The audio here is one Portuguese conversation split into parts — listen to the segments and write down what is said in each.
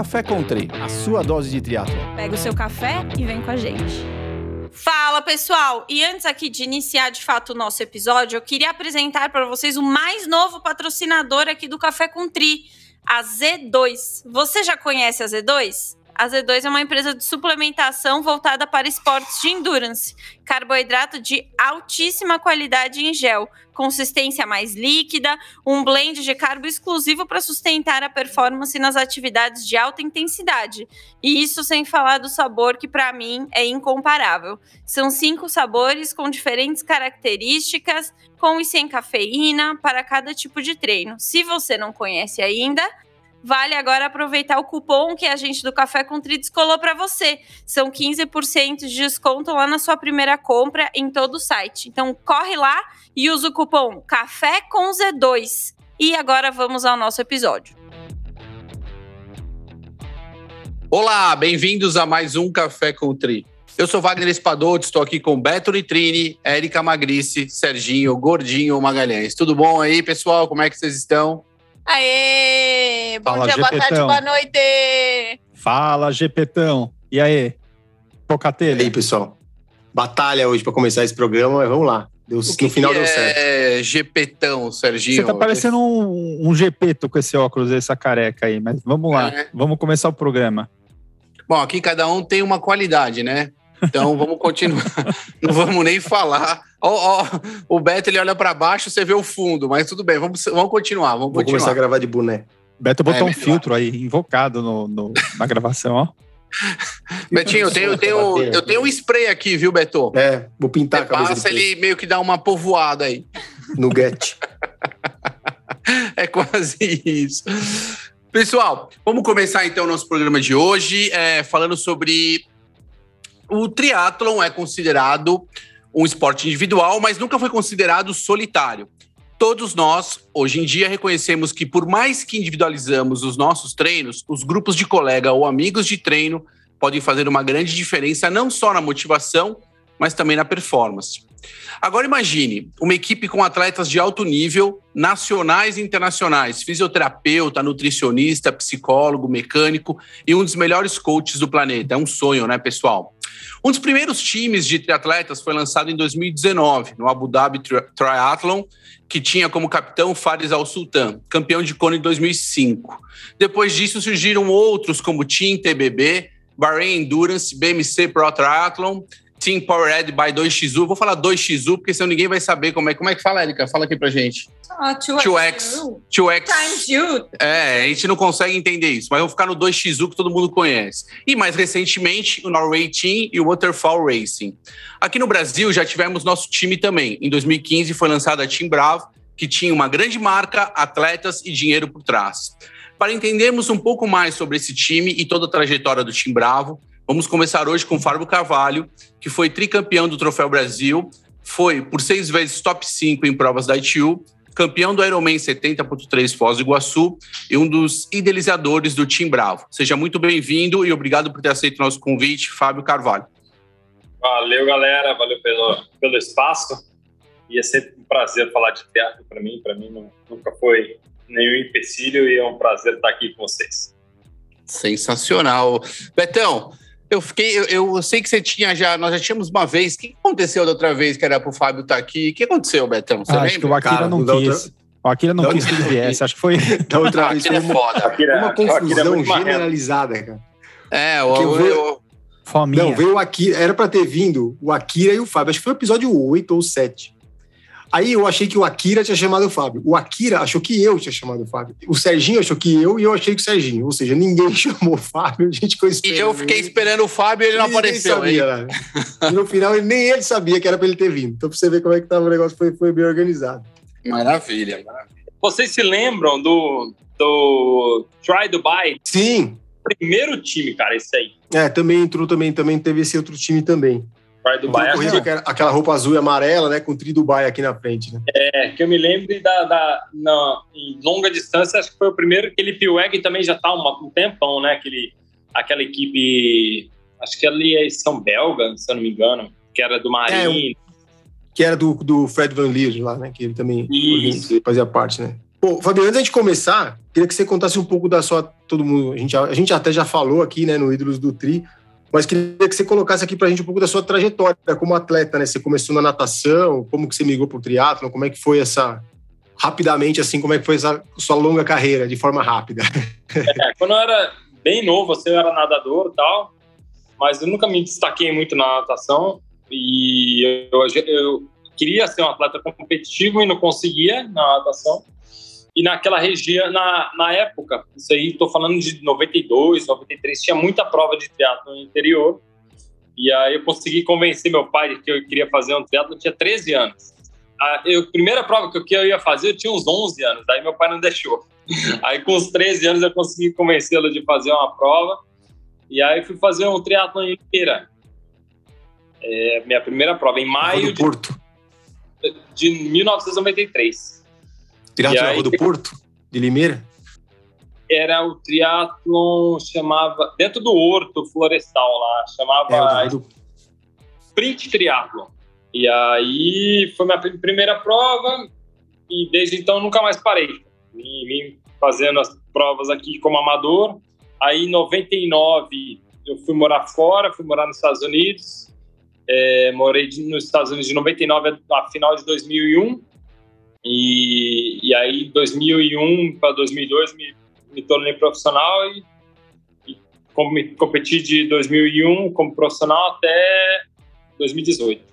Café Country, a sua dose de triatlo. Pega o seu café e vem com a gente. Fala pessoal! E antes aqui de iniciar de fato o nosso episódio, eu queria apresentar para vocês o mais novo patrocinador aqui do Café Country, a Z2. Você já conhece a Z2? A Z2 é uma empresa de suplementação voltada para esportes de endurance. Carboidrato de altíssima qualidade em gel, consistência mais líquida, um blend de carbo exclusivo para sustentar a performance nas atividades de alta intensidade. E isso sem falar do sabor, que para mim é incomparável. São cinco sabores com diferentes características, com e sem cafeína, para cada tipo de treino. Se você não conhece ainda, vale agora aproveitar o cupom que a gente do Café com Tri descolou para você. São 15% de desconto lá na sua primeira compra em todo o site. Então corre lá e usa o cupom Café com Z2. E agora vamos ao nosso episódio. Olá, bem-vindos a mais um Café com Tri. Eu sou Wagner Espadoto, estou aqui com Beto Nitrini, Érica Magrice, Serginho, Gordinho Magalhães. Tudo bom aí, pessoal? Como é que vocês estão? Aê! Bom Fala, dia, boa tarde, Gepetão. boa noite! Fala, Gepetão. E aí? E Pocatelha? aí, pessoal? Batalha hoje para começar esse programa, mas vamos lá. Deu, no final que deu certo. É GPtão, Serginho. Você tá parecendo um, um Gepeto com esse óculos, essa careca aí, mas vamos lá. É. Vamos começar o programa. Bom, aqui cada um tem uma qualidade, né? Então vamos continuar. Não vamos nem falar. Ó, ó, o Beto ele olha para baixo, você vê o fundo, mas tudo bem, vamos, vamos continuar, vamos Vou começar a continuar. gravar de boné. Beto botou É, um melhor. filtro aí, invocado no, no- na gravação, ó. Betinho, eu tenho, eu, tenho, eu tenho um spray aqui, viu, Beto? É, vou pintar Você a cabeça passa, ele meio que dá uma povoada aí. no get. É quase isso. Pessoal, vamos começar então o nosso programa de hoje é, falando sobre o triatlon é considerado um esporte individual, mas nunca foi considerado solitário. Todos nós, hoje em dia, reconhecemos que por mais que individualizamos os nossos treinos, os grupos de colega ou amigos de treino podem fazer uma grande diferença não só na motivação, mas também na performance. Agora imagine uma equipe com atletas de alto nível, nacionais e internacionais, fisioterapeuta, nutricionista, psicólogo, mecânico e um dos melhores coaches do planeta. É um sonho, né, pessoal? Um dos primeiros times de triatletas foi lançado em 2019, no Abu Dhabi Tri- Triathlon, que tinha como capitão Faris Al Sultan, campeão de Kona em 2005. Depois disso surgiram outros como Team TBB, Bahrain Endurance, BMC Pro Triathlon, Team Powered by 2XU. Vou falar 2XU, porque senão ninguém vai saber como é. Como é que fala, Erika? Fala aqui pra gente. Ah, 2X. 2X. Times you. É, a gente não consegue entender isso, mas vamos ficar no 2XU que todo mundo conhece. E mais recentemente, o Norway Team e o Waterfall Racing. Aqui no Brasil já tivemos nosso time também. Em 2015 foi lançada a Team Bravo, que tinha uma grande marca, atletas e dinheiro por trás. Para entendermos um pouco mais sobre esse time e toda a trajetória do Team Bravo, vamos começar hoje com o Fábio Carvalho, que foi tricampeão do Troféu Brasil, foi por seis vezes top 5 em provas da ITU, campeão do Ironman 70.3 Foz do Iguaçu e um dos idealizadores do Team Bravo. Seja muito bem-vindo e obrigado por ter aceito o nosso convite, Fábio Carvalho. Valeu, galera. Valeu pelo, pelo espaço. E é sempre um prazer falar de teatro para mim. Para mim, não- nunca foi nenhum empecilho e é um prazer estar aqui com vocês. Sensacional. Betão, eu fiquei, eu, eu sei que você tinha já, nós já tínhamos uma vez. O que aconteceu da outra vez que era pro Fábio estar aqui? O que aconteceu, Betão? Você Ah, acho que lembra? o Akira Cara, não quis. O Akira não quis que ele viesse. Acho que foi. Da outra vez aquele foi é uma, foda. Akira, uma é confusão marrento. generalizada, cara. É, o, Que eu Fominha. Não, veio o Akira. Era pra ter vindo o Akira e o Fábio. Acho que foi o episódio 8 ou 7. Aí eu achei que o Akira tinha chamado o Fábio. O Akira achou que eu tinha chamado o Fábio. O Serginho achou que eu e eu achei que o Serginho. Ou seja, ninguém chamou o Fábio. A gente ficou e eu fiquei esperando o Fábio e ele não Ninguém apareceu. Sabia, né? E no final, ele- nem ele sabia que era pra ele ter vindo. Então, pra você ver como é que tava o negócio, foi, foi bem organizado. Maravilha. Vocês se lembram do, do Try Dubai? Sim, Primeiro time, cara, esse aí. é, também entrou, também, também teve esse outro time também. Na corrida, Acho aquela, roupa azul e amarela, né? Com o tri Dubai aqui na frente, né? É, que eu me lembro da, da na, em longa distância, acho que foi o primeiro. Aquele Pilweg também já tá uma, um tempão, né? Aquele, aquela equipe, acho que ali é São Belga, se eu não me engano, que era do Marinho. Que era do, do Fred Van Leer lá, né? Que ele também Isso. fazia parte, né? Pô, Fabiano, antes de começar, queria que você contasse um pouco da sua. Todo mundo. A gente, a gente até já falou aqui, né, no Ídolos do Tri, mas queria que você colocasse aqui pra gente um pouco da sua trajetória como atleta, né? Você começou na natação, como que você migrou pro triatlo, como é que foi essa. Rapidamente, assim, como é que foi essa sua longa carreira, de forma rápida? É, quando eu era bem novo, assim, eu era nadador tal, mas eu nunca me destaquei muito na natação e eu, eu queria ser um atleta competitivo e não conseguia na natação. E naquela região, na, na época, isso aí, estou falando de 92, 93, tinha muita prova de triatlo no interior. E aí eu consegui convencer meu pai que eu queria fazer um triatlo, eu tinha 13 anos. A eu, primeira prova que eu ia fazer, eu tinha uns 11 anos, daí meu pai não deixou. Aí com os 13 anos eu consegui convencê-lo de fazer uma prova. E aí fui fazer um triatlo em Limeira. É, minha primeira prova, em maio. De, de 1993. Triatlo aí, do Porto, de Limeira? Era o triatlon, chamava, dentro do Horto Florestal lá, chamava é, do... Sprint Triathlon. E aí foi minha primeira prova e desde então nunca mais parei. Vim, vim fazendo as provas aqui como amador. Aí em 99 eu fui morar fora, fui morar nos Estados Unidos. É, morei nos Estados Unidos de 99 a final de 2001 e, e aí, 2001 para 2002, me, me tornei profissional e, e competi de 2001 como profissional até 2018.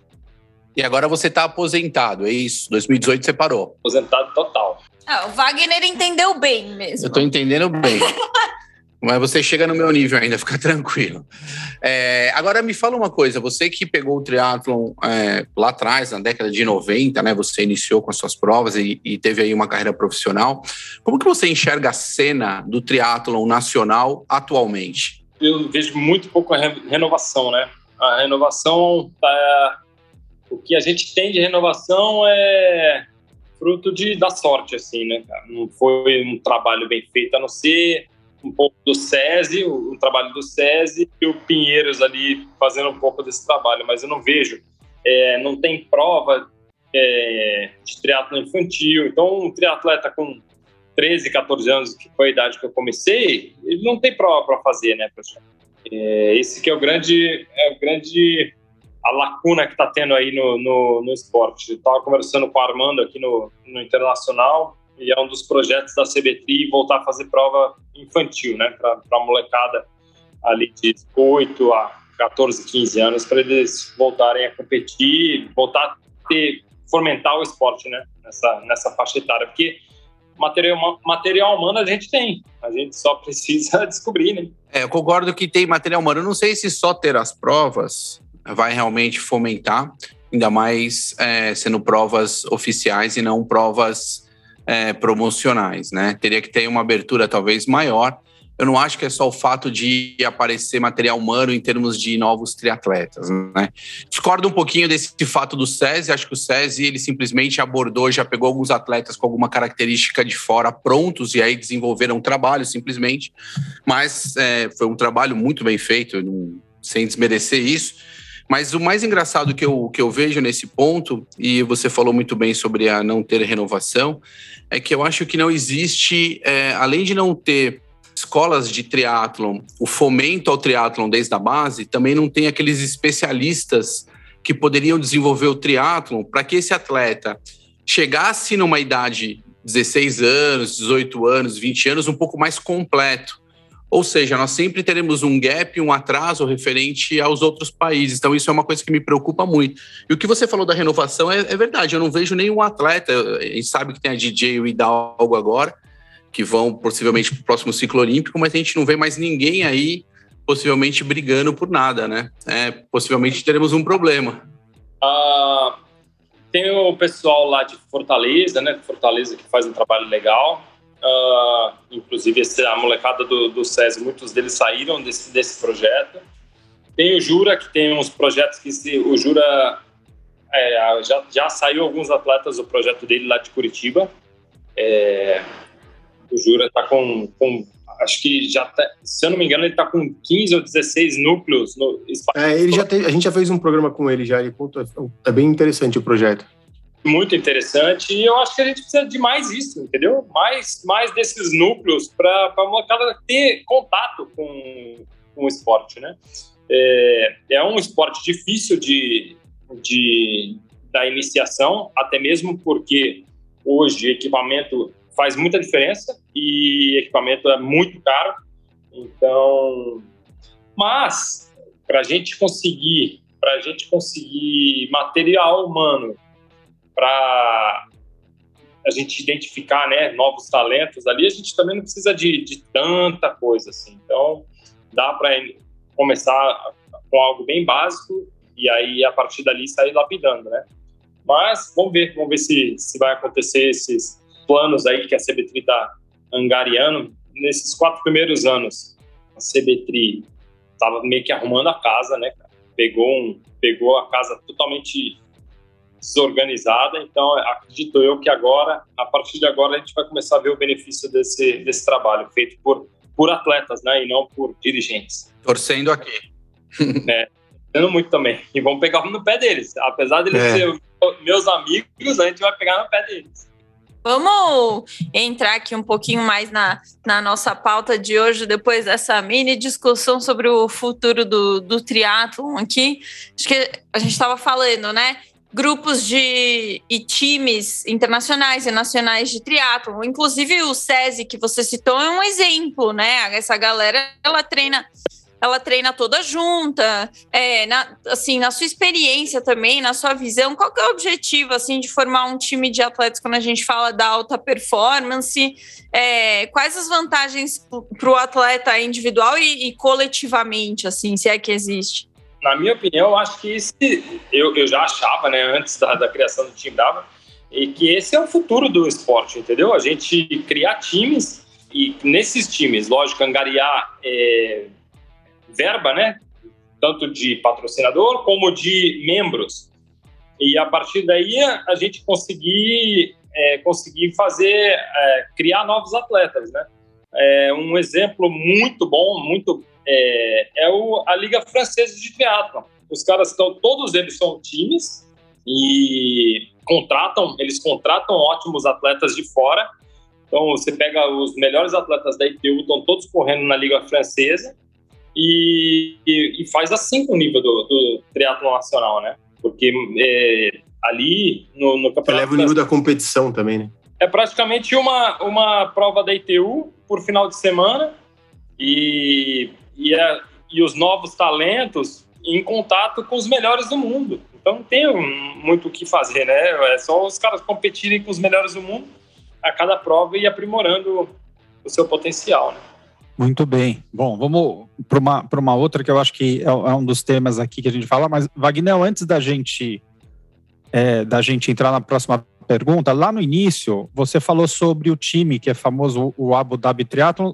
E agora você está aposentado, é isso? 2018 você parou. Aposentado total. Ah, o Wagner entendeu bem mesmo. Eu estou entendendo bem. Mas você chega no meu nível ainda, fica tranquilo. É, agora me fala uma coisa, você que pegou o triatlon é, lá atrás, na década de 90, né? Você iniciou com as suas provas e, e, teve aí uma carreira profissional. Como que você enxerga a cena do triatlon nacional atualmente? Eu vejo muito pouco a renovação, né? A renovação, tá, o que a gente tem de renovação é fruto de, da sorte, assim, né? Não foi um trabalho bem feito, a não ser um pouco do SESI, o, trabalho do SESI, e o Pinheiros ali fazendo um pouco desse trabalho, mas eu não vejo, é, não tem prova é, de triatlo infantil, então um triatleta com 13, 14 anos, que foi a idade que eu comecei, ele não tem prova para fazer, né, professor? É, esse que é o grande, é o grande a lacuna que está tendo aí no, no, no esporte. Estava conversando com o Armando aqui no, no Internacional, e é um dos projetos da CBTRI voltar a fazer prova infantil, né, para a molecada ali de 8 a 14, 15 anos, para eles voltarem a competir, voltar a ter, fomentar o esporte, né, nessa, nessa faixa etária, porque material, material humano a gente tem, a gente só precisa descobrir, né. É, eu concordo que tem material humano, eu não sei se só ter as provas vai realmente fomentar, ainda mais é, sendo provas oficiais e não provas é, promocionais, né? Teria que ter uma abertura talvez maior. Eu não acho que é só o fato de aparecer material humano em termos de novos triatletas, né? Discordo um pouquinho desse fato do SESI. Acho que o SESI ele simplesmente abordou, já pegou alguns atletas com alguma característica de fora prontos e aí desenvolveram um trabalho simplesmente. Mas é, foi um trabalho muito bem feito, sem desmerecer isso. Mas o mais engraçado que eu, que eu vejo nesse ponto, e você falou muito bem sobre a não ter renovação, é que eu acho que não existe, é, além de não ter escolas de triatlon, o fomento ao triatlon desde a base, também não tem aqueles especialistas que poderiam desenvolver o triatlon para que esse atleta chegasse numa idade 16 anos, 18 anos, 20 anos, um pouco mais completo ou seja, nós sempre teremos um gap, um atraso referente aos outros países. Então, isso é uma coisa que me preocupa muito. E o que você falou da renovação é, é verdade. Eu não vejo nenhum atleta. A gente sabe que tem a DJ e o Hidalgo agora, que vão possivelmente para o próximo ciclo olímpico, mas a gente não vê mais ninguém aí possivelmente brigando por nada, né? É, possivelmente teremos um problema. Uh, tem o pessoal lá de Fortaleza, né? Fortaleza que faz um trabalho legal. Uh, inclusive, a molecada do, do SESI, muitos deles saíram desse, desse projeto. Tem o Jura, que tem uns projetos que se, o Jura é, já, já saiu alguns atletas do projeto dele lá de Curitiba. É, o Jura está com, com, acho que já tá, se eu não me engano, ele está com 15 ou 16 núcleos no É, ele já a gente já fez um programa com ele já, ele conta, é bem interessante o projeto. Muito interessante e eu acho que a gente precisa de mais isso, entendeu? Mais, mais desses núcleos para a molecada ter contato com, com o esporte, né? É, é um esporte difícil de, de, da iniciação, até mesmo porque hoje equipamento faz muita diferença e equipamento é muito caro. Então, mas para a gente conseguir, para a gente conseguir material humano para a gente identificar, né, novos talentos ali, a gente também não precisa de, de tanta coisa assim. Então, dá para começar com algo bem básico e aí a partir dali sair lapidando, né? Mas vamos ver, vamos ver se, se vai acontecer esses planos aí que a CBTRI está angariando. Nesses quatro primeiros anos, a CBTRI estava meio que arrumando a casa, né? Pegou, um, pegou a casa totalmente desorganizada, então acredito eu que agora, a partir de agora, a gente vai começar a ver o benefício desse, desse trabalho feito por, por atletas, né? E não por dirigentes. Torcendo aqui. É, torcendo muito também. E vamos pegar no pé deles. Apesar de eles é. serem meus amigos, a gente vai pegar no pé deles. Vamos entrar aqui um pouquinho mais na, na nossa pauta de hoje, depois dessa mini discussão sobre o futuro do, do triatlon aqui. Acho que a gente estava falando, né? Grupos de e times internacionais e nacionais de triatlon, inclusive o SESI que você citou é um exemplo, né? Essa galera ela treina ela treina toda junta, é, na, assim, na sua experiência também, na sua visão, qual é o objetivo, assim, de formar um time de atletas quando a gente fala da alta performance? É, quais as vantagens para o atleta individual e, e, coletivamente, assim, se é que existe? Na minha opinião, eu acho que esse, eu, eu já achava, né, antes da, da criação do time Brava, e que esse é o futuro do esporte, entendeu? A gente criar times e nesses times, lógico, angariar é, verba, né? Tanto de patrocinador como de membros. E a partir daí a gente conseguir, é, conseguir fazer, é, criar novos atletas, né? É, um exemplo muito bom, muito é, é o, a Liga Francesa de Triathlon. Os caras estão, todos eles são times e contratam, eles contratam ótimos atletas de fora. Então você pega os melhores atletas da ITU, estão todos correndo na Liga Francesa e, e, e faz assim com o nível do, do nacional, né? Porque é, ali no, no campeonato. Leva o nível da competição também, né? É praticamente uma, uma prova da ITU por final de semana e, e, a, e os novos talentos em contato com os melhores do mundo. Então não tem muito o que fazer, né? É só os caras competirem com os melhores do mundo a cada prova e aprimorando o seu potencial, né? Muito bem. Bom, vamos para uma, uma outra que eu acho que é, é, um dos temas aqui que a gente fala, mas, Wagner, antes da gente, é, da gente entrar na próxima pergunta, lá no início, você falou sobre o time que é famoso, o Abu Dhabi Triathlon.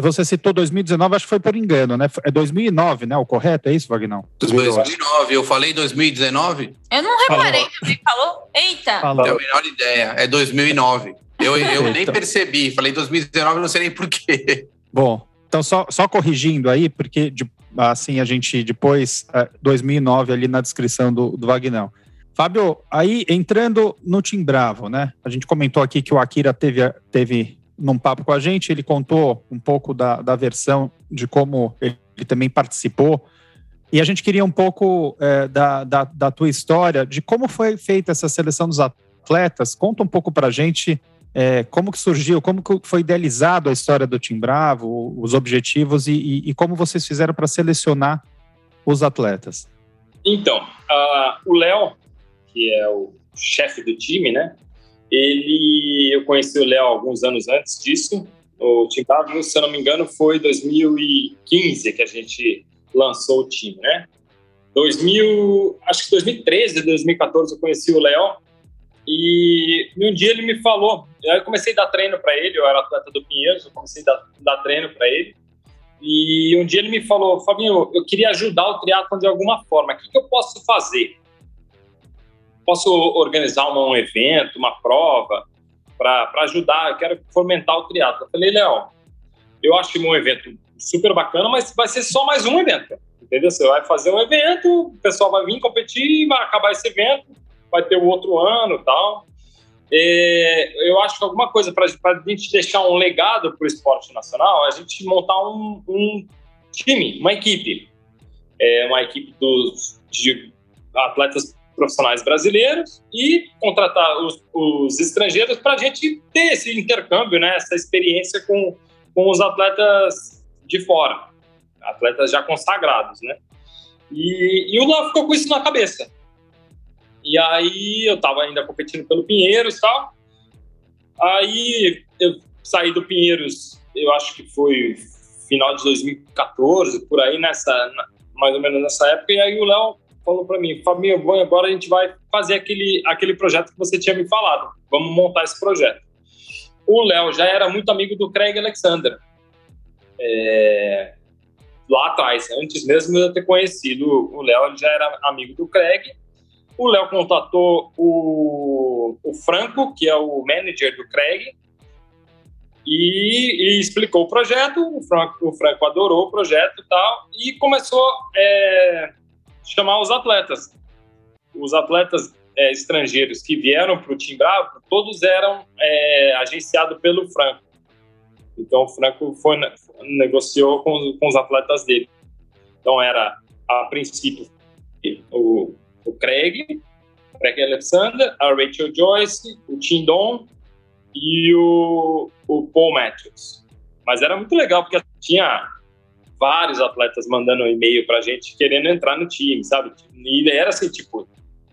Você citou 2019, acho que foi por engano, né? É 2009, né? O correto é isso, Wagner? 2009, eu falei 2019? Eu não reparei, falou. falou? Eita! Falou. Tenho a menor ideia, é 2009. Eu, eu nem percebi, falei 2019, não sei nem porquê. Bom, então só, só corrigindo aí, porque de, assim a gente depois, 2009 é, ali na descrição do, do Vagnão. Fábio, aí entrando no Tim Bravo, né? A gente comentou aqui que o Akira teve, teve num papo com a gente, ele contou um pouco da, da versão de como ele, ele também participou. E a gente queria um pouco é, da, da, da, tua história, de como foi feita essa seleção dos atletas. Conta um pouco para a gente é, como que surgiu, como que foi idealizado a história do Tim Bravo, os objetivos e, e, e como vocês fizeram para selecionar os atletas? Então, uh, o Léo, que é o chefe do time, né? Ele, eu conheci o Léo alguns anos antes disso. O Tim Bravo, se eu não me engano, foi 2015 que a gente lançou o time, né? 2000, acho que 2013, 2014 eu conheci o Léo e, um dia ele me falou, eu comecei a dar treino para ele, eu era atleta do Pinheiros, eu comecei a dar, dar treino para ele. E um dia ele me falou, Fabinho, eu queria ajudar o triatlon de alguma forma, o que, que eu posso fazer? Posso organizar um, evento, uma prova, para ajudar, eu quero fomentar o triatlo. Eu falei, Léo, eu acho um evento super bacana, mas vai ser só mais um evento, entendeu? Você vai fazer um evento, o pessoal vai vir competir, vai acabar esse evento, vai ter o outro ano e tal. É, eu acho que alguma coisa para a gente deixar um legado para o esporte nacional, é a gente montar um, um time, uma equipe. É, uma equipe dos, de atletas profissionais brasileiros e contratar os, os estrangeiros para a gente ter esse intercâmbio, né, essa experiência com, com os atletas de fora, atletas já consagrados, né? E, e o Léo ficou com isso na cabeça. E aí eu estava ainda competindo pelo Pinheiros e tal. Aí eu saí do Pinheiros, eu acho que foi final de 2014, por aí, nessa, mais ou menos nessa época. E aí o Léo falou para mim, Fabinho, agora a gente vai fazer aquele, aquele projeto que você tinha me falado. Vamos montar esse projeto. O Léo já era muito amigo do Craig Alexander. É, lá atrás, antes mesmo de eu ter conhecido o Léo, ele já era amigo do Craig. O Léo contatou o, o Franco, que é o manager do Craig, e, e, explicou o projeto. O Franco, o Franco adorou o projeto e tal, e começou é, chamar os atletas. Os atletas é, estrangeiros que vieram para o Tim Bravo, todos eram é, agenciados pelo Franco. Então o Franco foi, negociou com, com os atletas dele. Então era, a princípio, o, o Craig, Craig Alexander, a Rachel Joyce, o Tim Don e o, o Paul Matthews. Mas era muito legal, porque tinha vários atletas mandando um e-mail pra gente querendo entrar no time, sabe? E era assim, tipo,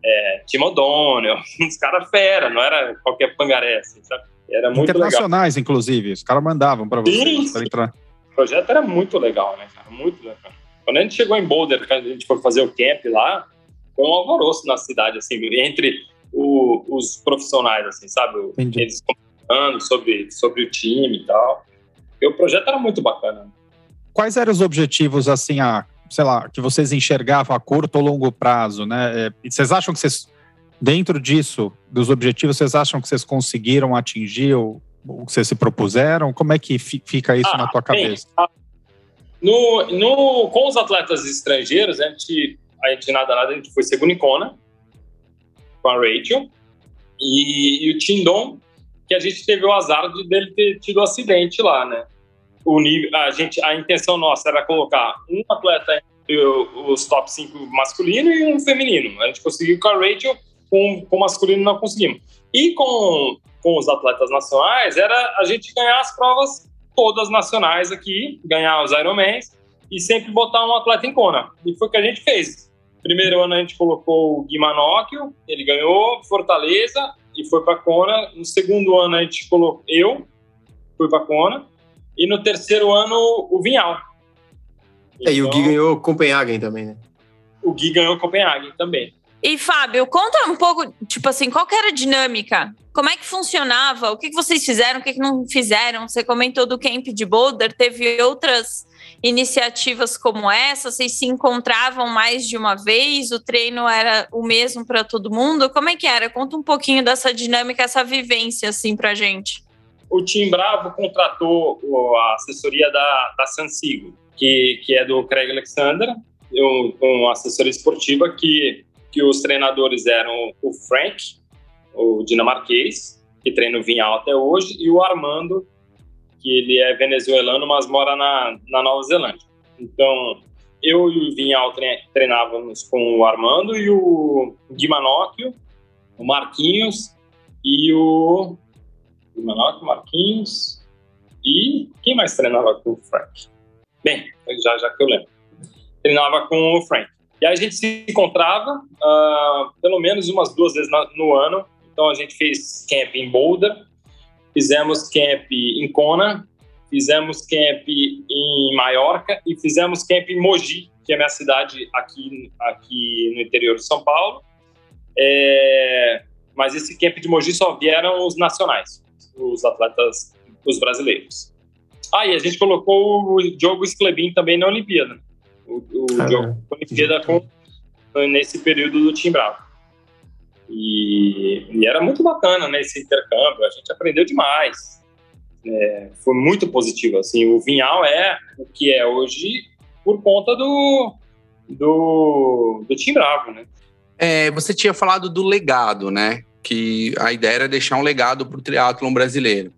é, Tim O'Donnell, uns caras fera, não era qualquer pangaré, assim, sabe? Era muito Internacionais, legal. inclusive. Os caras mandavam para vocês para entrar. O projeto era muito legal, né, cara? Muito legal. Quando a gente chegou em Boulder, quando a gente foi fazer o camp lá, foi um alvoroço na cidade, assim, entre o, os profissionais, assim, sabe? Entendi. Eles comentando sobre, sobre o time e tal. E o projeto era muito bacana. Quais eram os objetivos, assim, a, sei lá, que vocês enxergavam a curto ou longo prazo, né? É, vocês acham que vocês Dentro disso, dos objetivos, vocês acham que vocês conseguiram atingir o, o que vocês se propuseram? Como é que fica isso ah, na tua cabeça? Bem, no, no, com os atletas estrangeiros, a gente, a gente nada, nada, a gente foi segundo em Kona, com a Rachel, e, e o Tindon, que a gente teve o azar de dele ter tido um acidente lá, né? O nível, a, gente, a intenção nossa era colocar um atleta os top 5 masculino e um feminino. A gente conseguiu com a Rachel com, com o masculino não conseguimos. E com, com os atletas nacionais, era a gente ganhar as provas todas nacionais aqui, ganhar os Ironmans e sempre botar um atleta em Kona. E foi o que a gente fez. Primeiro ano a gente colocou o Gui Manocchio, ele ganhou Fortaleza e foi para Kona. No segundo ano a gente colocou eu, fui para Kona. E no terceiro ano o Vinhal. Então, é, e o Gui então ganhou Copenhagen também, né? O Gui ganhou Copenhagen também. E Fábio, conta um pouco, tipo assim, qual era a dinâmica? Como é que funcionava? O que, vocês fizeram? O que, que não fizeram? Você comentou do Camp de Boulder, teve outras iniciativas como essa? Vocês se encontravam mais de uma vez? O treino era o mesmo para todo mundo? Como é que era? Conta um pouquinho dessa dinâmica, essa vivência assim pra gente. O Tim Bravo contratou a assessoria da, da Sansigo, que, que é do Craig Alexander, uma assessoria esportiva que que os treinadores eram o Frank, o dinamarquês, que treina o Vinhal até hoje, e o Armando, que ele é venezuelano, mas mora na, na Nova Zelândia. Então, eu e o Vinhal treinávamos com o Armando e o Guimanóquio, o Marquinhos e o Guimanóquio, Marquinhos e quem mais treinava com o Frank? Bem, já, já que eu lembro. Treinava com o Frank. E a gente se encontrava uh, pelo menos umas duas vezes no ano. Então a gente fez camp em Boulder, fizemos camp em Kona, fizemos camp em Maiorca e fizemos camp em Mogi, que é minha cidade aqui, aqui no interior de São Paulo. É, mas esse camp de Mogi só vieram os nacionais, os atletas, os brasileiros. Ah, e a gente colocou o Diogo Sclebin também na Olimpíada. O, o ah, jogo Olimpíada com, nesse período do Tim Bravo. E, e, era muito bacana né, esse intercâmbio, a gente aprendeu demais. É, foi muito positivo. Assim, o Vinhal é o que é hoje por conta do, do, do Tim Bravo. Né? É, você tinha falado do legado, né? Que a ideia era deixar um legado para o triatlon brasileiro.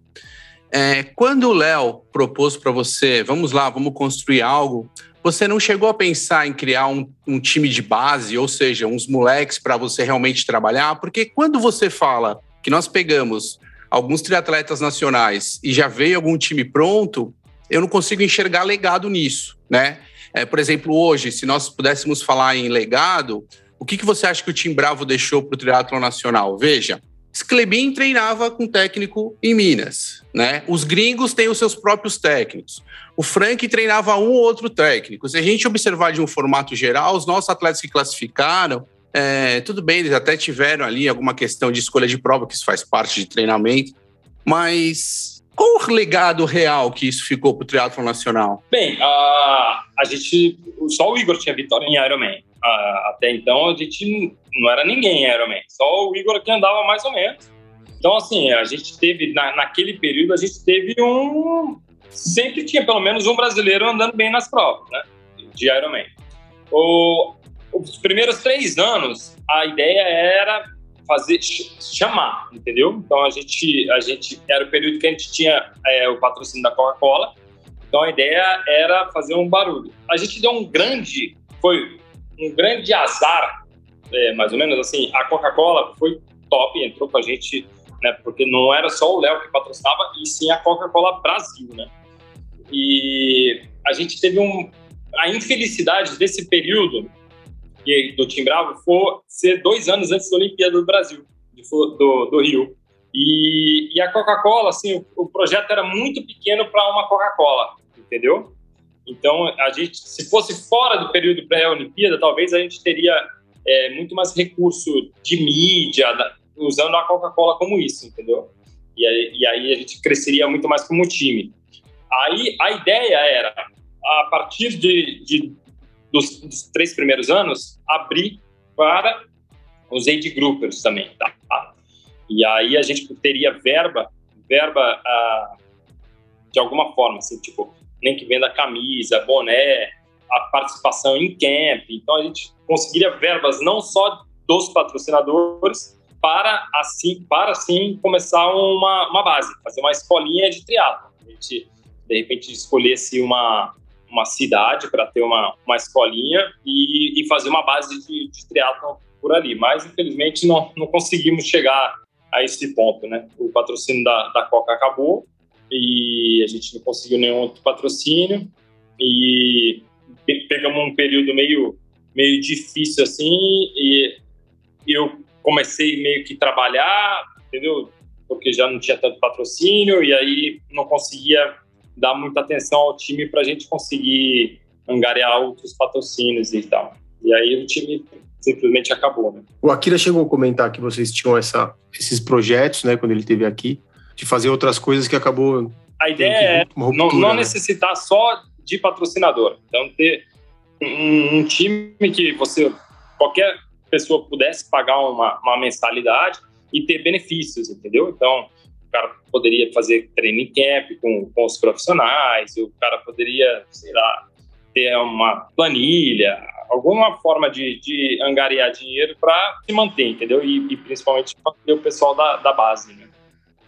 É, quando o Léo propôs para você, vamos lá, vamos construir algo, você não chegou a pensar em criar um, um time de base, ou seja, uns moleques para você realmente trabalhar? Porque quando você fala que nós pegamos alguns triatletas nacionais e já veio algum time pronto, eu não consigo enxergar legado nisso, né? É, por exemplo, hoje, se nós pudéssemos falar em legado, o que, que você acha que o Tim Bravo deixou para o triatlo nacional? Veja, Sclebin treinava com técnico em Minas, né? Os gringos têm os seus próprios técnicos. O Frank treinava um ou outro técnico. Se a gente observar de um formato geral, os nossos atletas que classificaram, é, tudo bem, eles até tiveram ali alguma questão de escolha de prova, que isso faz parte de treinamento, mas qual o legado real que isso ficou para o triatlo nacional? Bem, a, a gente, só o Igor tinha vitória em Ironman. Até então a gente não era ninguém em Ironman, só o Igor que andava mais ou menos. Então, assim, a gente teve, na, naquele período, a gente teve um. Sempre tinha pelo menos um brasileiro andando bem nas provas, né? De Ironman. O, os primeiros três anos, a ideia era fazer chamar, entendeu? Então a gente a gente era o período que a gente tinha é, o patrocínio da Coca-Cola. Então a ideia era fazer um barulho. A gente deu um grande foi um grande azar, é, mais ou menos assim. A Coca-Cola foi top, entrou com a gente, né? Porque não era só o Léo que patrocinava, e sim a Coca-Cola Brasil, né? E a gente teve um a infelicidade desse período do Tim Bravo foi ser dois anos antes da Olimpíada do Brasil, do, do Rio. E, e a Coca-Cola, assim, o, o, projeto era muito pequeno para uma Coca-Cola, entendeu? Então, a gente, se fosse fora do período pré-Olimpíada, talvez a gente teria é, muito mais recurso de mídia, da, usando a Coca-Cola como isso, entendeu? E aí, e aí a gente cresceria muito mais como time. Aí a ideia era, a partir de, de dos, dos três primeiros anos, abrir para os age groupers também, tá? E aí a gente teria verba, verba ah, de alguma forma, assim, tipo, nem que venda camisa, boné, a participação em camp. Então a gente conseguiria verbas não só dos patrocinadores para assim, para assim começar uma, uma base, fazer uma escolinha de triatlo. A gente de repente escolhesse uma uma cidade para ter uma, uma escolinha e, e fazer uma base de, de por ali. Mas, infelizmente, não, não conseguimos chegar a esse ponto, né? O patrocínio da, da Coca acabou e a gente não conseguiu nenhum outro patrocínio e pegamos um período meio, meio difícil, assim, e eu comecei meio que trabalhar, entendeu? Porque já não tinha tanto patrocínio e aí não conseguia dar muita atenção ao time para a gente conseguir angariar outros patrocínios e tal. E aí o time simplesmente acabou. Né? O Akira chegou a comentar que vocês tinham essa, esses projetos, né, quando ele esteve aqui, de fazer outras coisas que acabou. A ideia é ruptura, não, não né? necessitar só de patrocinador. Então, ter um, um, time que você, qualquer pessoa pudesse pagar uma, uma mensalidade e ter benefícios, entendeu? Então, o cara poderia fazer training camp com, com os profissionais, o cara poderia, sei lá, ter uma planilha, alguma forma de, de angariar dinheiro para se manter, entendeu? E, e principalmente para o pessoal da, da base, né?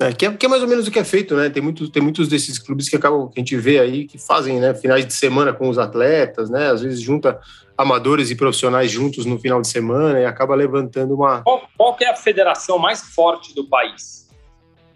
É, que, é, que é mais ou menos o que é feito, né? Tem, muito, tem muitos desses clubes que acabam, que a gente vê aí, que fazem né, finais de semana com os atletas, né? Às vezes junta amadores e profissionais juntos no final de semana e acaba levantando uma. Qual, qual é a federação mais forte do país?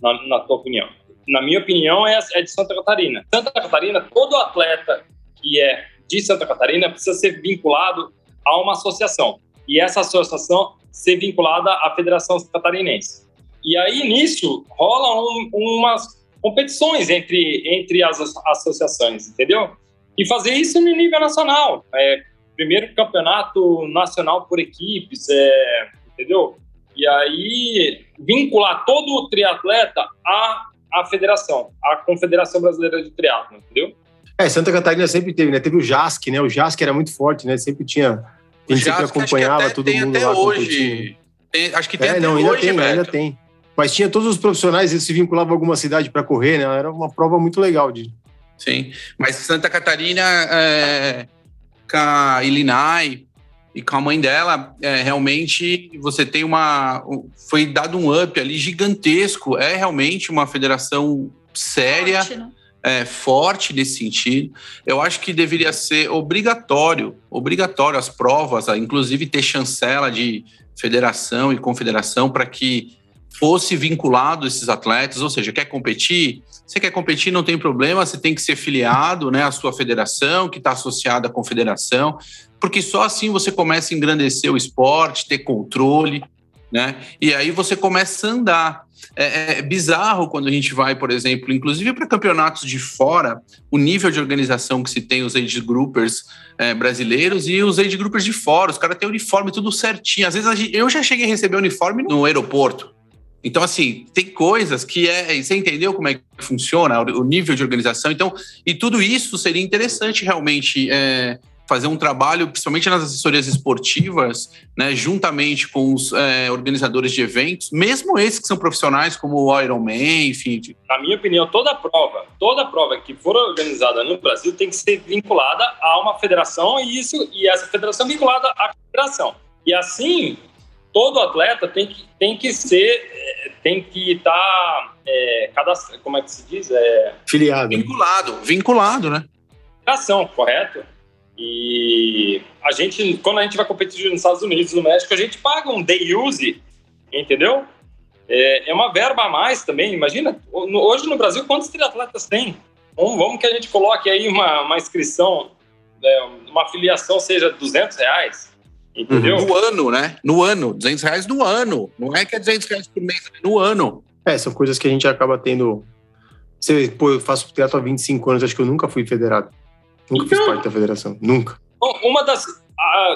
na, na tua opinião? Na minha opinião, é, é de Santa Catarina. Santa Catarina, todo atleta que é de Santa Catarina precisa ser vinculado a uma associação. E essa associação ser vinculada à Federação Catarinense. E aí, nisso, rolam um, umas competições entre, entre as associações, entendeu? E fazer isso no nível nacional. É, primeiro campeonato nacional por equipes, é, entendeu? E aí, vincular todo o triatleta à, à federação, à Confederação Brasileira de Triatlo, entendeu? É, Santa Catarina sempre teve, né? Teve o JASC, né? O JASC era muito forte, né? Sempre tinha. A gente sempre acompanhava todo mundo até lá hoje. Tem, acho que tem é, até não, ainda hoje, tem, Beto. ainda tem. Mas tinha todos os profissionais, eles se vinculavam a alguma cidade para correr, né? Era uma prova muito legal de. Sim, mas Santa Catarina, é, com a Illinois, e com a mãe dela, é, realmente você tem uma. Foi dado um up ali gigantesco. É realmente uma federação séria, forte, né? é, forte nesse sentido. Eu acho que deveria ser obrigatório, obrigatório as provas, inclusive ter chancela de federação e confederação para que fosse vinculado esses atletas, ou seja, quer competir, você quer competir, não tem problema, você tem que ser filiado né, à sua federação, que está associada à confederação, porque só assim você começa a engrandecer o esporte, ter controle, né? E aí você começa a andar. É, é bizarro quando a gente vai, por exemplo, inclusive para campeonatos de fora, o nível de organização que se tem os age groupers é, brasileiros e os age groupers de fora. Os caras têm uniforme tudo certinho. Às vezes eu já cheguei a receber uniforme no aeroporto. Então, assim, tem coisas que é. Você entendeu como é que funciona o nível de organização? Então, e tudo isso seria interessante realmente é, fazer um trabalho, principalmente nas assessorias esportivas, né, juntamente com os é, organizadores de eventos, mesmo esses que são profissionais, como o Ironman, enfim. Na minha opinião, toda prova, toda prova que for organizada no Brasil tem que ser vinculada a uma federação e isso e essa federação vinculada à federação. E assim, todo atleta tem que, tem que ser, é, tem que estar, tá, é, como é que se diz? É, Filiado. Vinculado, vinculado, né? Federação, correto? E a gente, quando a gente vai competir nos Estados Unidos, no México, a gente paga um day use, entendeu? É, é uma verba a mais também. Imagina, hoje no Brasil, quantos triatletas tem? Vamos, vamos que a gente coloque aí uma, uma inscrição, é, uma filiação seja 200 reais, entendeu? No ano, né? No ano, 200 reais no ano. Não é que é 200 reais por mês, é no ano. É, são coisas que a gente acaba tendo. Você, pô, eu faço teatro há 25 anos, acho que eu nunca fui federado. Nunca então, fiz parte da federação, nunca. Uma das.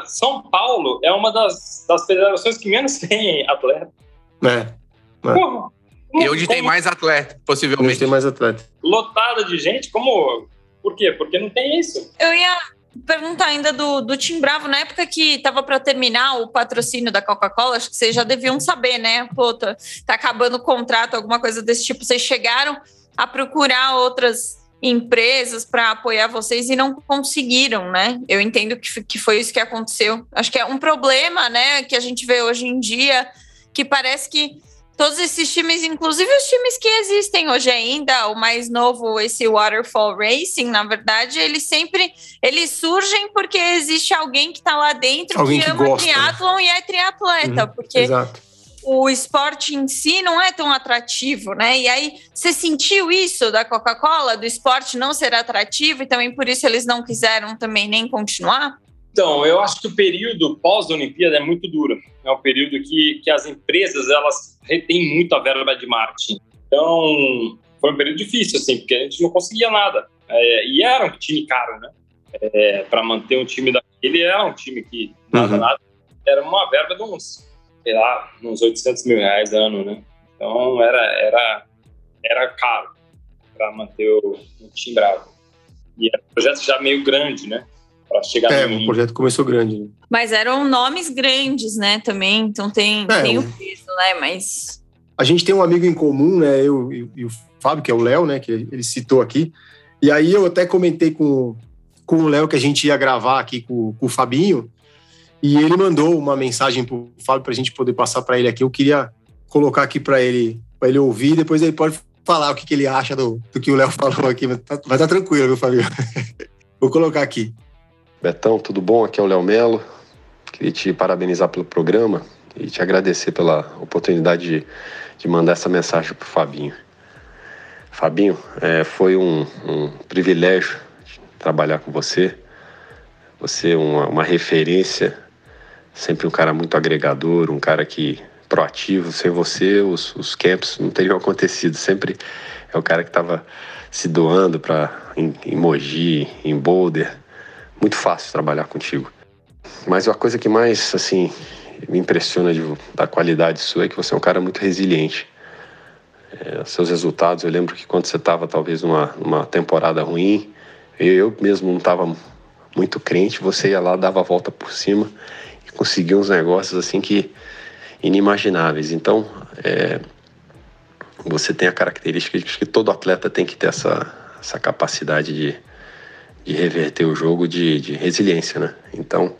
São Paulo é uma das, das federações que menos tem atleta. É. é. Porra, e onde como, tem mais atleta, possivelmente. Onde tem mais atleta. Lotada de gente, como. Por quê? Porque não tem isso. Eu ia perguntar ainda do, do Tim Bravo, na época que estava para terminar o patrocínio da Coca-Cola, acho que vocês já deviam saber, né? Pô, tá, tá acabando o contrato, alguma coisa desse tipo. Vocês chegaram a procurar outras empresas para apoiar vocês e não conseguiram, né? Eu entendo que, que foi isso que aconteceu. Acho que é um problema, né, que a gente vê hoje em dia, que parece que todos esses times, inclusive os times que existem hoje ainda, o mais novo, esse Waterfall Racing, na verdade, eles sempre eles surgem porque existe alguém que está lá dentro alguém que, que ama gosta. triatlon e é triatleta, uhum, porque exato o esporte em si não é tão atrativo, né? E aí, você sentiu isso da Coca-Cola, do esporte não ser atrativo, e também por isso eles não quiseram também nem continuar? Então, eu acho que o período pós-Olimpíada é muito duro. É um período que, que as empresas, elas retêm muito a verba de marketing. Então, foi um período difícil, assim, porque a gente não conseguia nada. É, e era um time caro, né? É, para manter um time daquele, era um time que, nada, uhum. nada, era uma verba de uns sei lá, uns 800 mil reais ano, né? Então era, era, era caro para manter o, o time bravo. E era um projeto já meio grande, né? Para chegar É, o projeto começou grande. Né? Mas eram nomes grandes, né? Também, então tem, é, tem o peso, né? Mas. A gente tem um amigo em comum, né? Eu e, o Fábio, que é o Léo, né? Que ele citou aqui. E aí eu até comentei com, com o Léo que a gente ia gravar aqui com, com o Fabinho. E ele mandou uma mensagem para o Fábio para a gente poder passar para ele aqui. Eu queria colocar aqui para ele, para ele ouvir, depois ele pode falar o que, que ele acha do, do que o Léo falou aqui. Estar tá, tá tranquilo, viu, Fábio? Vou colocar aqui. Betão, tudo bom? Aqui é o Léo Melo. Queria te parabenizar pelo programa e te agradecer pela oportunidade de, de mandar essa mensagem para o Fabinho. Fabinho, é, foi um, um privilégio trabalhar com você. Você é uma, uma referência sempre um cara muito agregador, um cara que proativo. Sem você, os, os camps não teriam acontecido. Sempre é o cara que estava se doando para em, em Mogi, em Boulder. Muito fácil trabalhar contigo. Mas a coisa que mais assim me impressiona de, da qualidade sua é que você é um cara muito resiliente. É, seus resultados, eu lembro que quando você estava talvez numa, numa temporada ruim, eu, mesmo não estava muito crente, você ia lá, dava a volta por cima conseguir uns negócios assim que inimagináveis. Então, é, você tem a característica de que todo atleta tem que ter essa, essa capacidade de, de reverter o jogo de, de resiliência, né? Então,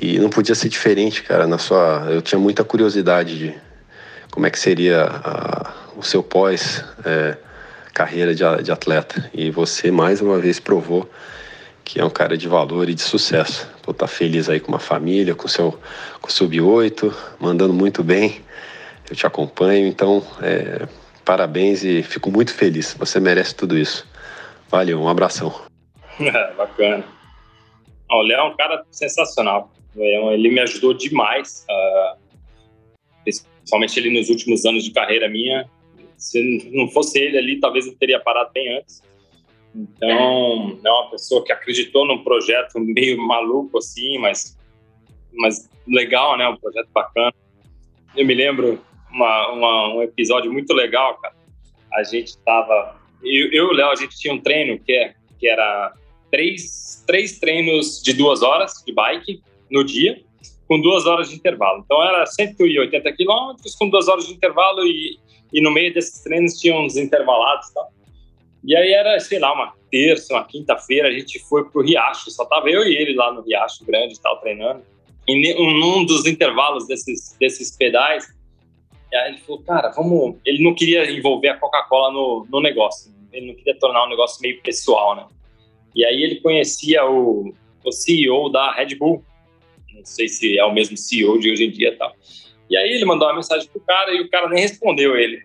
E não podia ser diferente, cara. Na sua, eu tinha muita curiosidade de como é que seria a, o seu pós é, carreira de, de atleta. E você mais uma vez provou que é um cara de valor e de sucesso. Tô tá feliz aí com uma família, com seu com sub 8, mandando muito bem. Eu te acompanho, então é, parabéns e fico muito feliz. Você merece tudo isso. Valeu, um abração. É, bacana. O Léo é um cara sensacional. Ele me ajudou demais, uh, principalmente ele nos últimos anos de carreira minha. Se não fosse ele ali, talvez eu teria parado bem antes. Então, é uma pessoa que acreditou num projeto meio maluco assim, mas, mas legal, né? Um projeto bacana. Eu me lembro uma, uma, um episódio muito legal, cara. A gente estava. Eu, eu e o Léo, a gente tinha um treino que, é, que era três, três treinos de duas horas de bike no dia, com duas horas de intervalo. Então era 180 quilômetros com duas horas de intervalo e, e no meio desses treinos tinham uns intervalados e tal. E aí era, sei lá, uma terça, uma quinta-feira, a gente foi pro Riacho, só tava eu e ele lá no Riacho Grande e tal, treinando. E num dos intervalos desses, desses pedais, aí ele falou, cara, vamos... Ele não queria envolver a Coca-Cola no, no negócio, ele não queria tornar um negócio meio pessoal, né? E aí ele conhecia o, o CEO da Red Bull, não sei se é o mesmo CEO de hoje em dia e tal. E aí ele mandou uma mensagem pro cara e o cara nem respondeu ele.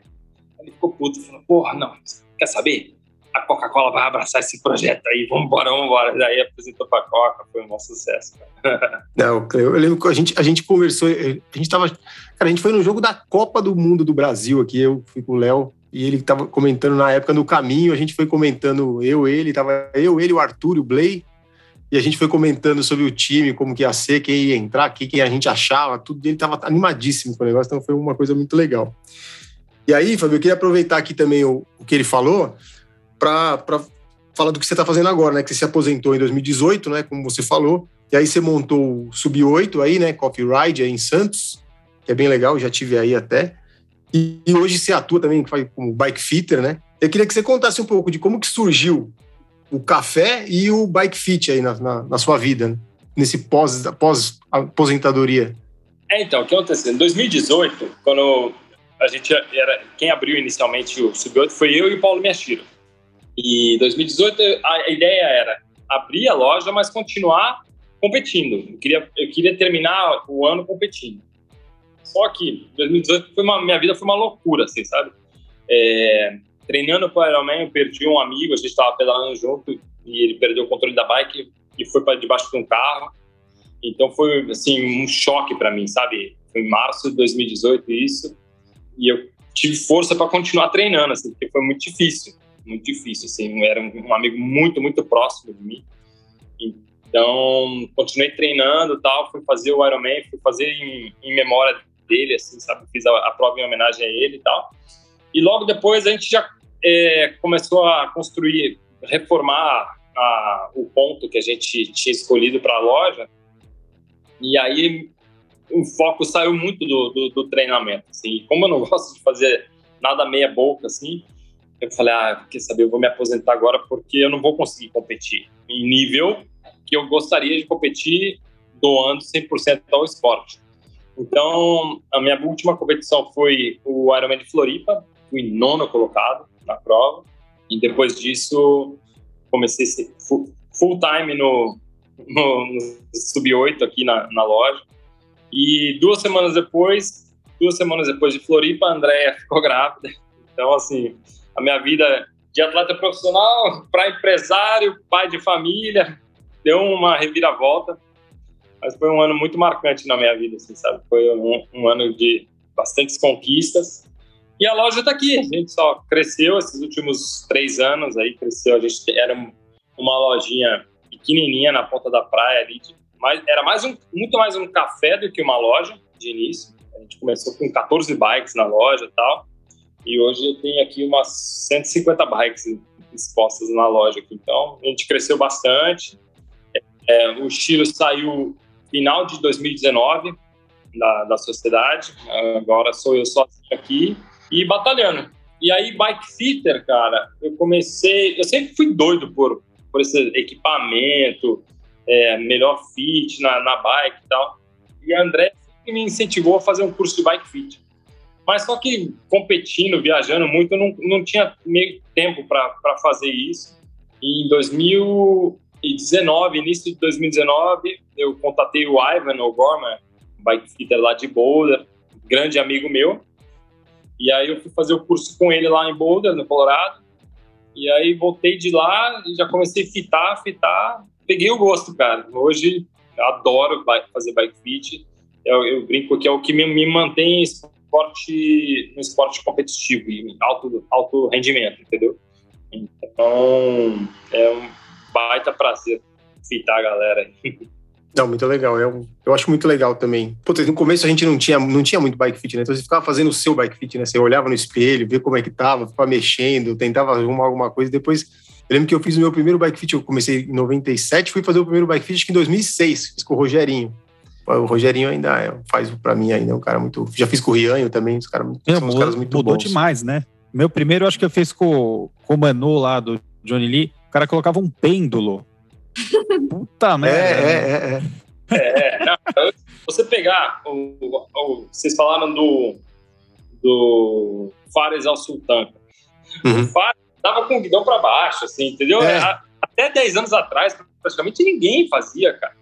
Ele ficou puto, falou, porra, não, quer saber? A Coca-Cola vai abraçar esse projeto aí, vambora, vambora. Daí apresentou pra Coca, foi um sucesso, cara. Não, eu lembro que a gente, a gente conversou, a gente tava... Cara, a gente foi no jogo da Copa do Mundo do Brasil aqui, eu fui com o Léo, e ele tava comentando na época no caminho, a gente foi comentando, eu, ele, tava eu, ele, o Arthur, o Blay, e a gente foi comentando sobre o time, como que ia ser, quem ia entrar, quem a gente achava, tudo. Ele estava animadíssimo com o negócio, então foi uma coisa muito legal. E aí, Fabio, eu queria aproveitar aqui também o, o que ele falou para falar do que você está fazendo agora, né? Que você se aposentou em 2018, né? Como você falou. E aí você montou o Sub-8 aí, né? Coffee Ride aí em Santos, que é bem legal, já tive aí até. E, e hoje você atua também como bike fitter, né? Eu queria que você contasse um pouco de como que surgiu o café e o bike fit aí na, na, na sua vida, né? nesse pós, pós aposentadoria? É, então, o que aconteceu? Em 2018, quando a gente era. Quem abriu inicialmente o Sub-8 foi eu e o Paulo Miyashiro. E 2018 a ideia era abrir a loja, mas continuar competindo. Eu queria, eu queria terminar o ano competindo. Só que 2018 foi uma, minha vida foi uma loucura, assim, sabe? É, treinando para o Ironman, eu perdi um amigo, a gente estava pedalando junto e ele perdeu o controle da bike e foi para debaixo de um carro. Então foi assim um choque para mim, sabe? Foi em março de 2018 isso e eu tive força para continuar treinando, assim, porque foi muito difícil, muito difícil, assim. Era um, amigo muito muito próximo de mim. Então continuei treinando, tal, fui fazer o Ironman, fui fazer em, em memória dele, assim, sabe? Fiz a, a prova em homenagem a ele e tal. E logo depois a gente já é, começou a construir, reformar a, o ponto que a gente tinha escolhido para a loja. E aí o foco saiu muito do, do, do, treinamento. Assim. Como eu não gosto de fazer nada meia boca, assim, eu falei, ah, quer saber, eu vou me aposentar agora porque eu não vou conseguir competir em nível que eu gostaria de competir doando 100% ao esporte. Então, a minha última competição foi o Ironman de Floripa, fui nono colocado na prova. E depois disso, comecei full time no, no, no Sub-8 aqui na, na loja. E duas semanas depois, duas semanas depois de Floripa, a Andrea ficou grávida. Então, assim, a minha vida de atleta profissional para empresário, pai de família, deu uma reviravolta. Mas foi um ano muito marcante na minha vida, assim, sabe? Foi um, um ano de bastantes conquistas e a loja está aqui. A gente só cresceu esses últimos três anos. Aí cresceu. A gente era uma lojinha pequenininha na ponta da praia ali. De, mais, era mais um, muito mais um café do que uma loja de início. A gente começou com 14 bikes na loja e tal. E hoje eu tenho aqui umas 150 bikes expostas na loja aqui. Então a gente cresceu bastante. É, o estilo saiu final de 2019 da, da sociedade. Agora sou eu sozinho aqui e batalhando. E aí, bike fitter, cara, eu comecei. Eu sempre fui doido por, por esse equipamento, é, melhor fit na, na bike e tal. E André me incentivou a fazer um curso de bike fit. Mas só que competindo, viajando muito, eu não, não tinha meio tempo para fazer isso. E em 2019, início de 2019, eu contatei o Ivan O'Gorman, bike fitter lá de Boulder, grande amigo meu. E aí eu fui fazer o curso com ele lá em Boulder, no Colorado. E aí voltei de lá e já comecei a fitar, fitar. Peguei o gosto, cara. Hoje adoro fazer bike fit. Eu, eu brinco que é o que me, me mantém em esporte, no esporte competitivo e alto, alto rendimento, entendeu? Então, é um baita prazer fitar a galera. Não, muito legal. Eu, eu acho muito legal também. Putz, no começo a gente não tinha, não tinha muito bike fit, né? Então você ficava fazendo o seu bike fit, né? Você olhava no espelho, via como é que tava, ficava mexendo, tentava arrumar alguma coisa. Depois, eu lembro que eu fiz o meu primeiro bike fit, eu comecei em 97, fui fazer o primeiro bike fit em 2006, fiz com o Rogerinho. O Rogerinho ainda é, faz para mim ainda, é um cara muito. Já fiz com o Rianho também, os caras, são mudou, caras muito mudou bons. demais, né? Meu primeiro, acho que eu fiz com, com o Manu lá do Johnny Lee. O cara colocava um pêndulo. Puta é, merda. É, é, é. é. é não, você pegar. O, o, vocês falaram do, do Fares ao Sultan. Uhum. O Fares tava com o guidão para baixo, assim, entendeu? É. Até 10 anos atrás, praticamente ninguém fazia, cara.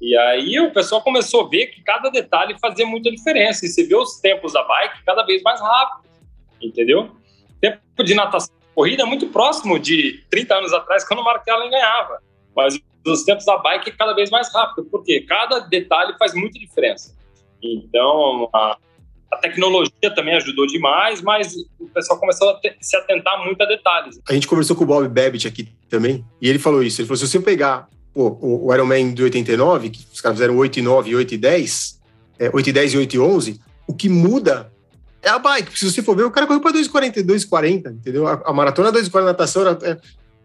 E aí o pessoal começou a ver que cada detalhe fazia muita diferença. E você vê os tempos da bike cada vez mais rápido, entendeu? Tempo de natação corrida é muito próximo de 30 anos atrás, quando o Mark Allen ganhava. Mas os tempos da bike é cada vez mais rápido, porque cada detalhe faz muita diferença. Então, a, a tecnologia também ajudou demais, mas o pessoal começou a se atentar muito a detalhes. A gente conversou com o Bob Babbitt aqui também, e ele falou isso. Ele falou: se você pegar pô, o Ironman de 89, que os caras fizeram 8 e 9 e 8 e 10, é, 8 e 10 e 8 e 11, o que muda é a bike. Se você for ver, o cara correu para 2,40, 2,40, entendeu? A, a maratona 2,40 natação é,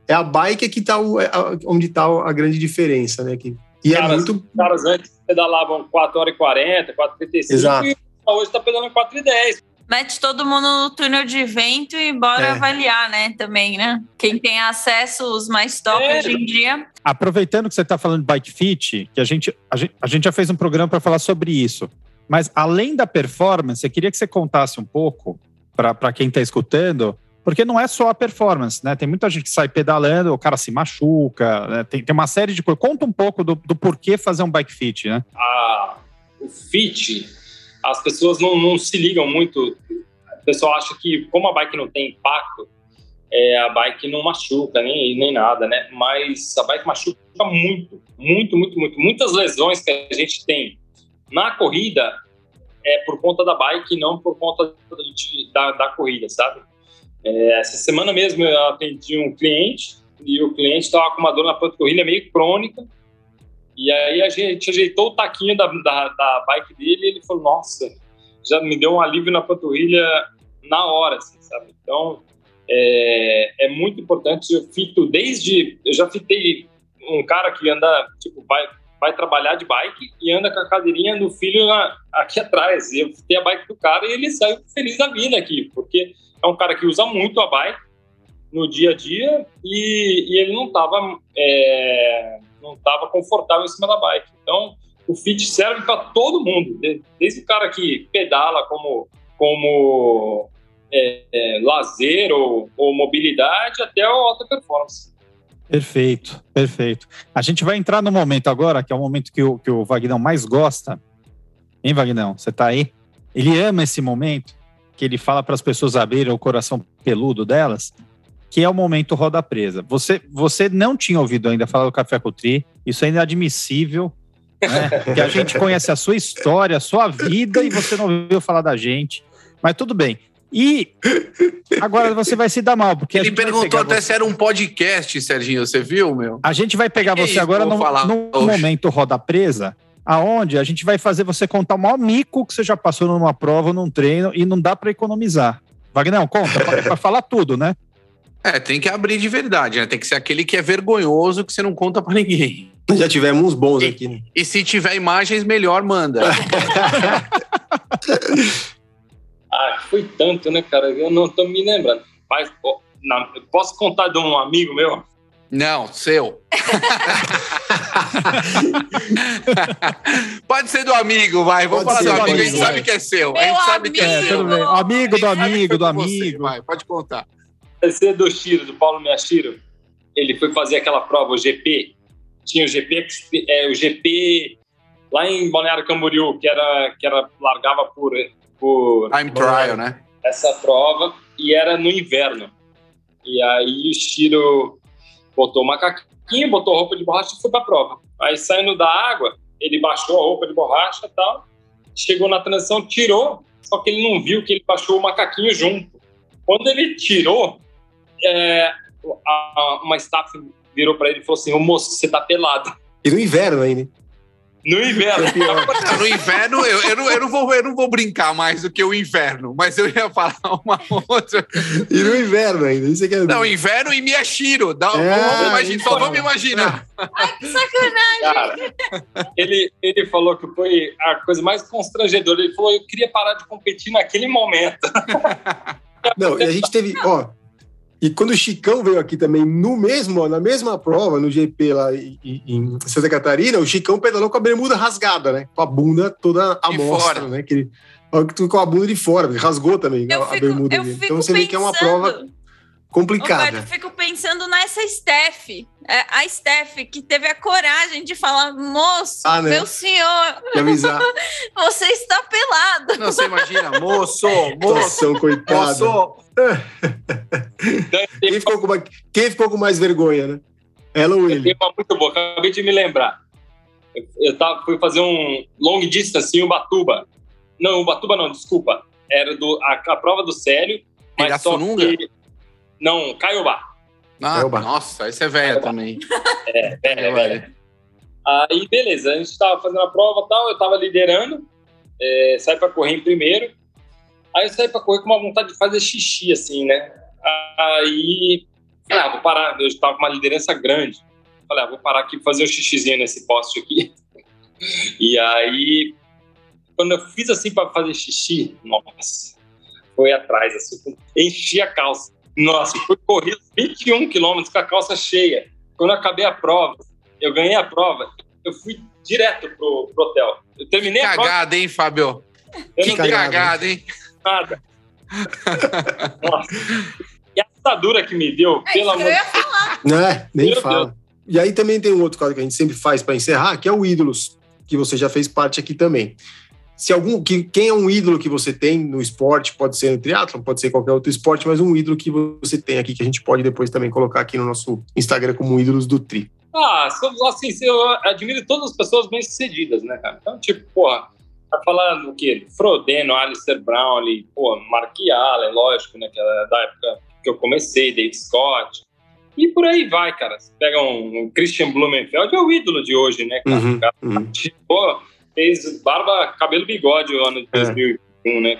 é, a bike que tá o, é, onde está a grande diferença, né? Que, e é caras, é muito... caras antes pedalavam 4 horas e 40, 4 e 35, Exato. e hoje está pedalando 4 e 10 mete todo mundo no túnel de vento e bora é. avaliar, né? Também, né? Quem tem acesso, os mais top é. hoje em dia. Aproveitando que você está falando de bike fit, que a gente, a gente, a gente já fez um programa para falar sobre isso. Mas além da performance, eu queria que você contasse um pouco para quem está escutando, porque não é só a performance, né? Tem muita gente que sai pedalando, o cara se machuca, né? tem, tem uma série de coisas. Conta um pouco do, do porquê fazer um bike fit, né? Ah, o fit as pessoas não, não se ligam muito. O pessoal acha que, como a bike não tem impacto, é, a bike não machuca nem, nem nada, né? Mas a bike machuca muito, muito, muito, muito. Muitas lesões que a gente tem na corrida é por conta da bike não por conta de, da, da corrida, sabe? É, essa semana mesmo eu atendi um cliente e o cliente estava com uma dor na panturrilha meio crônica e aí a gente ajeitou o taquinho da, da, da bike dele e ele falou, nossa, já me deu um alívio na panturrilha na hora, assim, sabe? Então, é, é muito importante. Eu fito desde. Eu já fitei um cara que anda, tipo, vai, vai trabalhar de bike e anda com a cadeirinha do filho aqui atrás. Eu fitei a bike do cara e ele saiu feliz da vida aqui, porque é um cara que usa muito a bike no dia a dia e, e ele não estava é, não estava confortável em cima da bike. Então, o fit serve para todo mundo, desde o cara que pedala como, como é, é, lazer ou, ou, mobilidade até a alta performance. Perfeito, perfeito. A gente vai entrar no momento agora, que é o momento que o, que o Vagnão mais gosta. Hein, Vagnão? Você está aí? Ele ama esse momento, que ele fala para as pessoas abrirem o coração peludo delas que é o momento roda presa. Você, você não tinha ouvido ainda falar do Café Cutri, isso é inadmissível, né? que a gente conhece a sua história, a sua vida e você não ouviu falar da gente. Mas tudo bem. E agora você vai se dar mal, porque ele perguntou até você... se era um podcast, Serginho, você viu, meu? A gente vai pegar que você agora no, no momento roda presa, aonde a gente vai fazer você contar o maior mico que você já passou numa prova, num treino e não dá para economizar. Wagner, conta, para falar tudo, né? É, tem que abrir de verdade, né? Tem que ser aquele que é vergonhoso que você não conta para ninguém. Já tivemos uns bons e, aqui, né? E se tiver imagens, melhor manda. ah, foi tanto, né, cara? Eu não tô me lembrando. Mas posso contar de um amigo meu? Não, seu. Pode ser do amigo, vai. Vamos Pode falar do ser, amigo. A gente ser. sabe que é seu. a Meu gente sabe que é amigo. É, seu. Amigo do A amigo, do com você. amigo. Vai, pode contar. Esse é do Chiro, do Paulo Miyashiro. Ele foi fazer aquela prova, o GP. Tinha o GP, é, o GP lá em Balneário Camboriú, que era, que era largava por, por Time trial, né? essa prova e era no inverno. E aí o Chiro botou o macaquinho, botou roupa de borracha e foi pra prova. Aí saindo da água, ele baixou a roupa de borracha e tal, chegou na transição, tirou, só que ele não viu que ele baixou o macaquinho junto. Quando ele tirou, é, a- a- uma staff virou pra ele e falou assim: Ô moço, você tá pelado. E no inverno ainda. No inverno. É pior. No inverno, eu, eu, não, eu, não vou, eu não vou brincar mais do que o inverno, mas eu ia falar uma outra. E no inverno ainda. Isso é que é... Não, inverno e Miyashiro. Dá, É, vamos imaginar, só então. vamos imaginar. Que sacanagem. Cara, ele, ele falou que foi a coisa mais constrangedora. Ele falou: Eu queria parar de competir naquele momento. Não, e a gente teve, ó. E quando o Chicão veio aqui também, no mesmo, na mesma prova, no GP lá em, Santa Catarina, o Chicão pedalou com a bermuda rasgada, né? Com a bunda toda à mostra, né? Que ele, com a bunda de fora, rasgou também Eu a, a fico, bermuda eu dele. fico Então você vê que é uma pensando- prova complicada. Roberto, eu fico pensando nessa Steph. É, a Steph que teve a coragem de falar: moço, Ah, né? meu senhor, você está pelado. Não, você imagina, moço, moço, coitada. moço. Então, Quem ficou, com mais, quem ficou com mais vergonha, né? Ela ou ele? Uma muito boa, acabei de me lembrar. Eu, tava, fui fazer um long distance em Ubatuba. Não, Ubatuba não, desculpa. Era do, a, a prova do Célio. Mas só que... Não, Caiobá. Ah, É bar. nossa, esse é velho também. É, é, é. Aí, beleza, a gente tava fazendo a prova e tal, eu tava liderando, é, saí pra correr em primeiro. Aí eu saí pra correr com uma vontade de fazer xixi, assim, né? Aí, falei, ah, vou parar, eu tava com uma liderança grande. Falei, ah, vou parar aqui fazer um xixizinho nesse poste aqui. E aí, quando eu fiz assim pra fazer xixi, nossa, foi atrás, assim, enchi a calça. Nossa, fui correr 21 quilômetros com a calça cheia. Quando eu acabei a prova, eu ganhei a prova, eu fui direto pro, pro hotel. Eu terminei a prova, Cagada, hein, Fábio? eu Que não cagada, cagada, hein? nada. Nossa. E a assadura que me deu, É pelo que amor de ia falar. Né? Nem Meu fala. E aí também tem um outro quadro que a gente sempre faz para encerrar, que é o Ídolos, que você já fez parte aqui também. Se algum, que, quem é um ídolo que você tem no esporte, pode ser no triatlo, pode ser qualquer outro esporte, mas um ídolo que você tem aqui, que a gente pode depois também colocar aqui no nosso Instagram como ídolos do Tri. Ah, somos assim, eu admiro todas as pessoas bem-sucedidas, né, cara? Então, tipo, porra, tá falando o quê? Frodeno, Alistair Brown ali, pô, Mark Allen, lógico, né, que é da época que eu comecei, Dave Scott, e por aí vai, cara. Você pega um, um Christian Blumenfeld, é o ídolo de hoje, né, cara? Uhum, cara, uhum. pô, fez barba, cabelo, bigode no ano de É. 2001, né?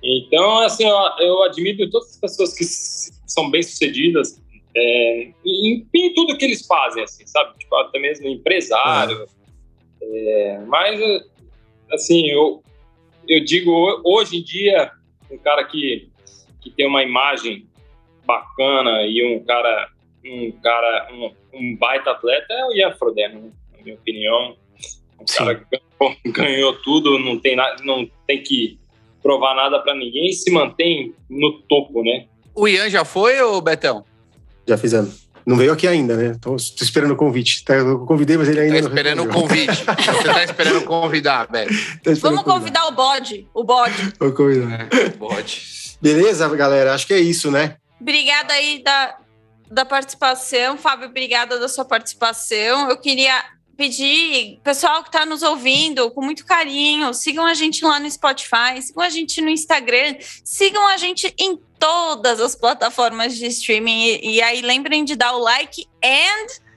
Então, assim, eu, eu admiro todas as pessoas que são bem-sucedidas é, em, em tudo que eles fazem, assim, sabe? Tipo, até mesmo empresário. É, mas, assim, eu, eu digo, ho- hoje em dia, um cara que, que tem uma imagem bacana e um cara, um cara, um, um baita atleta é o Ian Frodeno, né? na minha opinião. O Sim. cara ganhou, ganhou tudo, não tem, na, não tem que provar nada para ninguém e se mantém no topo, né? O Ian já foi, ô Betão? Já fizemos. Não veio aqui ainda, né? Tô, tô esperando o convite. Tá, Eu convidei, mas ele ainda Tá não esperando o respondeu. convite. Você tá esperando convidar, velho. Tá esperando Vamos convidar o bode. O bode. Vou convidar. Pode. Beleza, galera? Acho que é isso, né? Obrigada aí da, da participação. Fábio, obrigada da sua participação. Eu queria pedir, pessoal que está nos ouvindo, com muito carinho, sigam a gente lá no Spotify, sigam a gente no Instagram, sigam a gente em todas as plataformas de streaming. E, e aí lembrem de dar o like and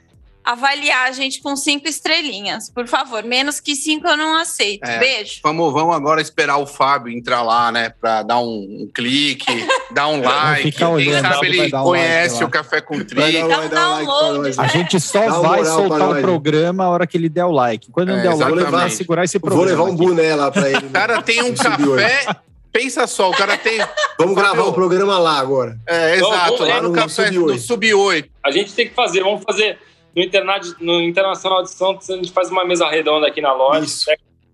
avaliar a gente com cinco estrelinhas, por favor. Menos que cinco eu não aceito. É. Beijo. Vamos, vamos agora esperar o Fábio entrar lá, né? Pra dar um, um clique, dar um like. Quem olhando sabe ele um conhece like o Café com Vai Tri. dar, Dá vai um dar um like pra download, nós. A né? gente só Dá vai soltar o programa a hora que ele der o like. Quando não É, der o like, vai segurar esse Vou programa. levar um boné lá pra ele. O cara tem um café. Pensa só, o cara tem. Vamos gravar o programa lá agora. É, exato, vamos lá no no café Sub-oito. do Sub 8. A gente tem que fazer, vamos fazer no, interna no Internacional de Santos, a gente faz uma mesa redonda aqui na loja. Isso.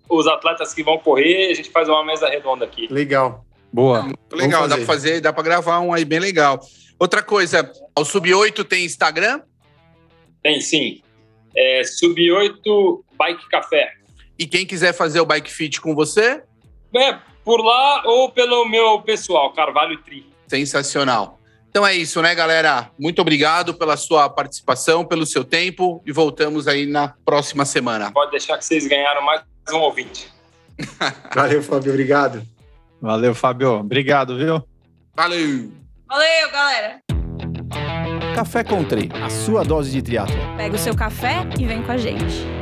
Os atletas que vão correr, a gente faz uma mesa redonda aqui. Legal. Boa. Muito legal, dá pra fazer, dá pra gravar um aí bem legal. Outra coisa, o Sub-8 tem Instagram Tem sim. É, Sub-8 Bike Café. e quem quiser fazer o Bike Fit com você, É, por lá ou pelo meu pessoal, Carvalho Tri. sensacional. Então é isso, né, galera? Muito obrigado pela sua participação, pelo seu tempo e voltamos aí na próxima semana. Pode deixar que vocês ganharam mais um ouvinte. Valeu, Fábio. Obrigado. Valeu, Fábio. Obrigado, viu? Valeu! Valeu, galera. Café Country, a sua dose de triatlo. Pega o seu café e vem com a gente.